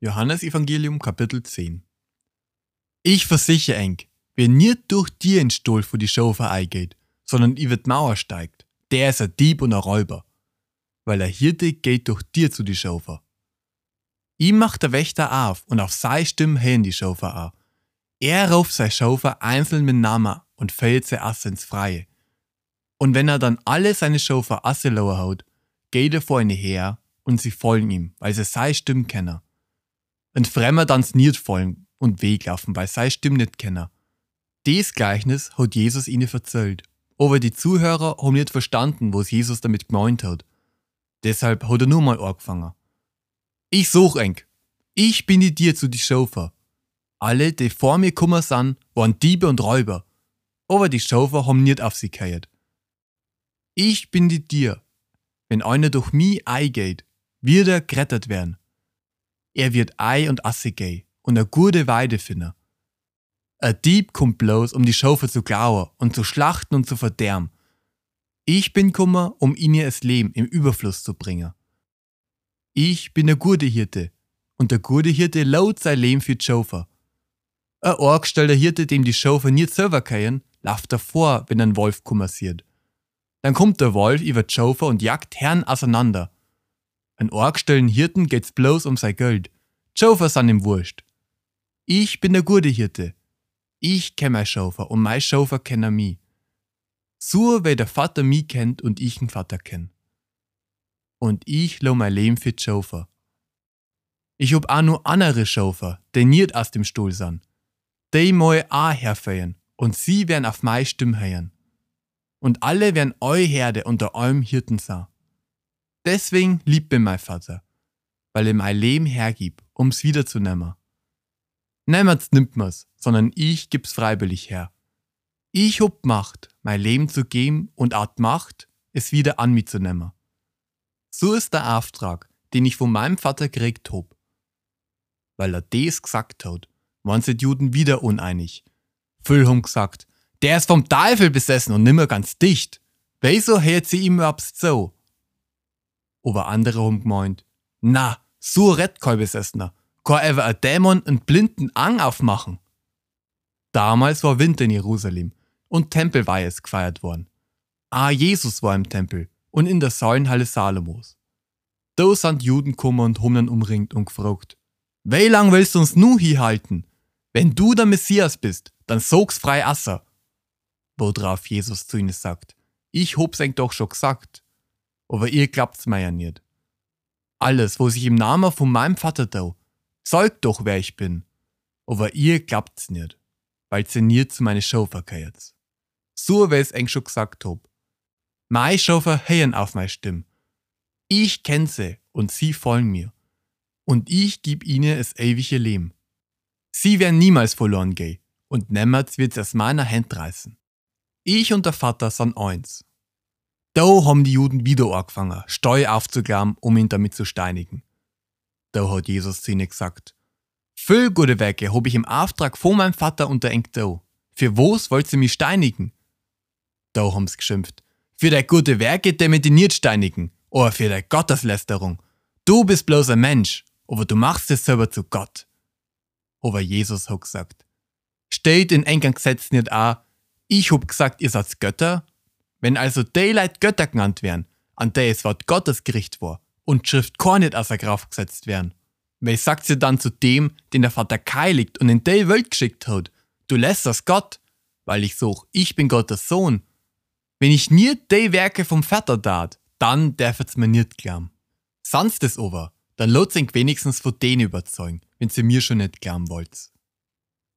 Johannes Evangelium Kapitel 10 Ich versichere eng, wer nicht durch dir in Stuhl vor die Schofer eingeht, sondern über die Mauer steigt, der ist ein Dieb und ein Räuber, weil der Hirte geht durch dir zu die Schofer. Ihm macht der Wächter auf und auf sei Stimme hören die Schofer an. Er ruft sei Schofer einzeln mit Namen und fällt sie Asse ins Freie. Und wenn er dann alle seine Schofer Asse lower haut, geht er vor ihnen her und sie folgen ihm, weil sie sei Stimme kennen. Ein Fremder dan's nicht folgen und weglaufen, weil sei Stimme nicht kennen. Dies Gleichnis hat Jesus ihnen erzählt, aber die Zuhörer haben nicht verstanden, was Jesus damit gemeint hat. Deshalb hat er nur mal angefangen. Ich such eng. Ich bin die dir zu die Schofer. Alle, die vor mir kummer sind, waren Diebe und Räuber. Aber die Schofer haben nicht auf sie gehört. Ich bin die dir. Wenn einer durch mich eingeht, wird er gerettet werden. Er wird Ei und Asse gehen und eine gute Weide finden. Ein Dieb kommt bloß, um die Schafe zu klauen und zu schlachten und zu verderben. Ich bin kummer, um ihnen das Leben im Überfluss zu bringen. Ich bin der gute Hirte und der gute Hirte laut sein Leben für die Schafe. Ein angestellter Hirte, dem die Schafe nicht selber kennen, läuft davor, wenn ein Wolf kummersiert. Dann kommt der Wolf über die Schafe und jagt Herren auseinander. Ein angestellten Hirten geht's bloß um sein Geld. Schafe sind ihm wurscht. Ich bin der gute Hirte. Ich kenn mein Schaufer und mein Schaufer kennt mich. So wie der Vater mich kennt und ich den Vater kenn. Und ich lo mein Leben für die Schaufer. Ich hab auch nur andere Schaufer, die nicht aus dem Stuhl sind. Die moi auch herfeiern und sie werden auf meine Stimme hören. Und alle werden eu Herde unter eurem Hirten sein. Deswegen liebt mir mein Vater, weil er mein Leben hergibt, um's wiederzunehmen. Niemals nimmt mir's, sondern ich gib's freiwillig her. Ich hab Macht, mein Leben zu geben und Art Macht, es wieder an mich zu nehmen. So ist der Auftrag, den ich von meinem Vater gekriegt hab. Weil er des gesagt hat, waren sie Juden wieder uneinig. Füll haben gesagt, der ist vom Teufel besessen und nimmer ganz dicht. Wieso hört sie ihm überhaupt so? Aber andere haben gemeint, na, so rett kein Besessener kann einfach ein Dämon einen blinden Ang aufmachen. Damals war Winter in Jerusalem und Tempelweihes gefeiert worden. Ah, Jesus war im Tempel und in der Säulenhalle Salomos. Da sind Juden gekommen und ihn umringt und gefragt, wie lang willst du uns nu hier halten? Wenn du der Messias bist, dann sag's frei Asser. Worauf Jesus zu ihnen sagt, ich hab's euch doch schon gesagt, aber ihr glaubt's mir ja nicht. Alles, was ich im Namen von meinem Vater tue, Zeigt doch, wer ich bin. Aber ihr glaubt's nicht, weil ihr nie zu meine Show verkehrt. So wie es eng schon gesagt hab. Meine Schaufer hören auf meine Stimme. Ich kenn sie und sie folgen mir. Und ich gib ihnen das ewige Leben. Sie werden niemals verloren gehen und niemals wird's aus meiner Hand reißen. Ich und der Vater sind eins. Da haben die Juden wieder angefangen, Steu aufzugraben, um ihn damit zu steinigen. Da hat Jesus zu ihnen gesagt, Viel gute Werke hab ich im Auftrag von meinem Vater unter eng da. Für was wollt ihr mich steinigen? Da haben sie geschimpft. Für deine gute Werke, damit die nicht steinigen. Oder für deine Gotteslästerung. Du bist bloß ein Mensch, aber du machst es selber zu Gott. Aber Jesus hat gesagt, steht in engem Gesetz nicht auch, ich hab gesagt, ihr seid Götter? Wenn also Leute Götter genannt werden, an der es Wort Gottes Gericht war, und Schrift kann nicht außer Kraft gesetzt werden. Weil sagt sie dann zu dem, den der Vater geheiligt und in die Welt geschickt hat, du lässt das Gott, weil ich such, ich bin Gottes Sohn. Wenn ich nie die Werke vom Vater tat, dann darf es mir nicht glauben. Sonst es aber, dann lohnt sich wenigstens von denen überzeugen, wenn sie mir schon nicht glauben wollt.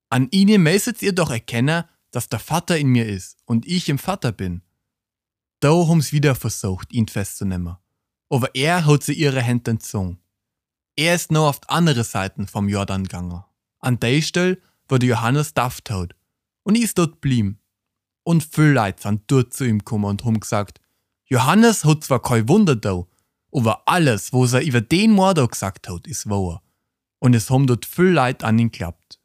An ihnen müsstet ihr doch erkennen, dass der Vater in mir ist und ich im Vater bin. Da haben sie wieder versucht, ihn festzunehmen aber er hat sie ihre Hände entzogen. Er ist noch auf die andere Seite vom Jordan gegangen. An der Stelle, wo der Johannes daft hat. Und ist dort blieben. Und viele Leute sind dort zu ihm gekommen und haben gesagt, Johannes hat zwar kein Wunder da, aber alles, was er über den Mord gesagt hat, ist wahr. Und es haben dort viele Leute an ihn geglaubt.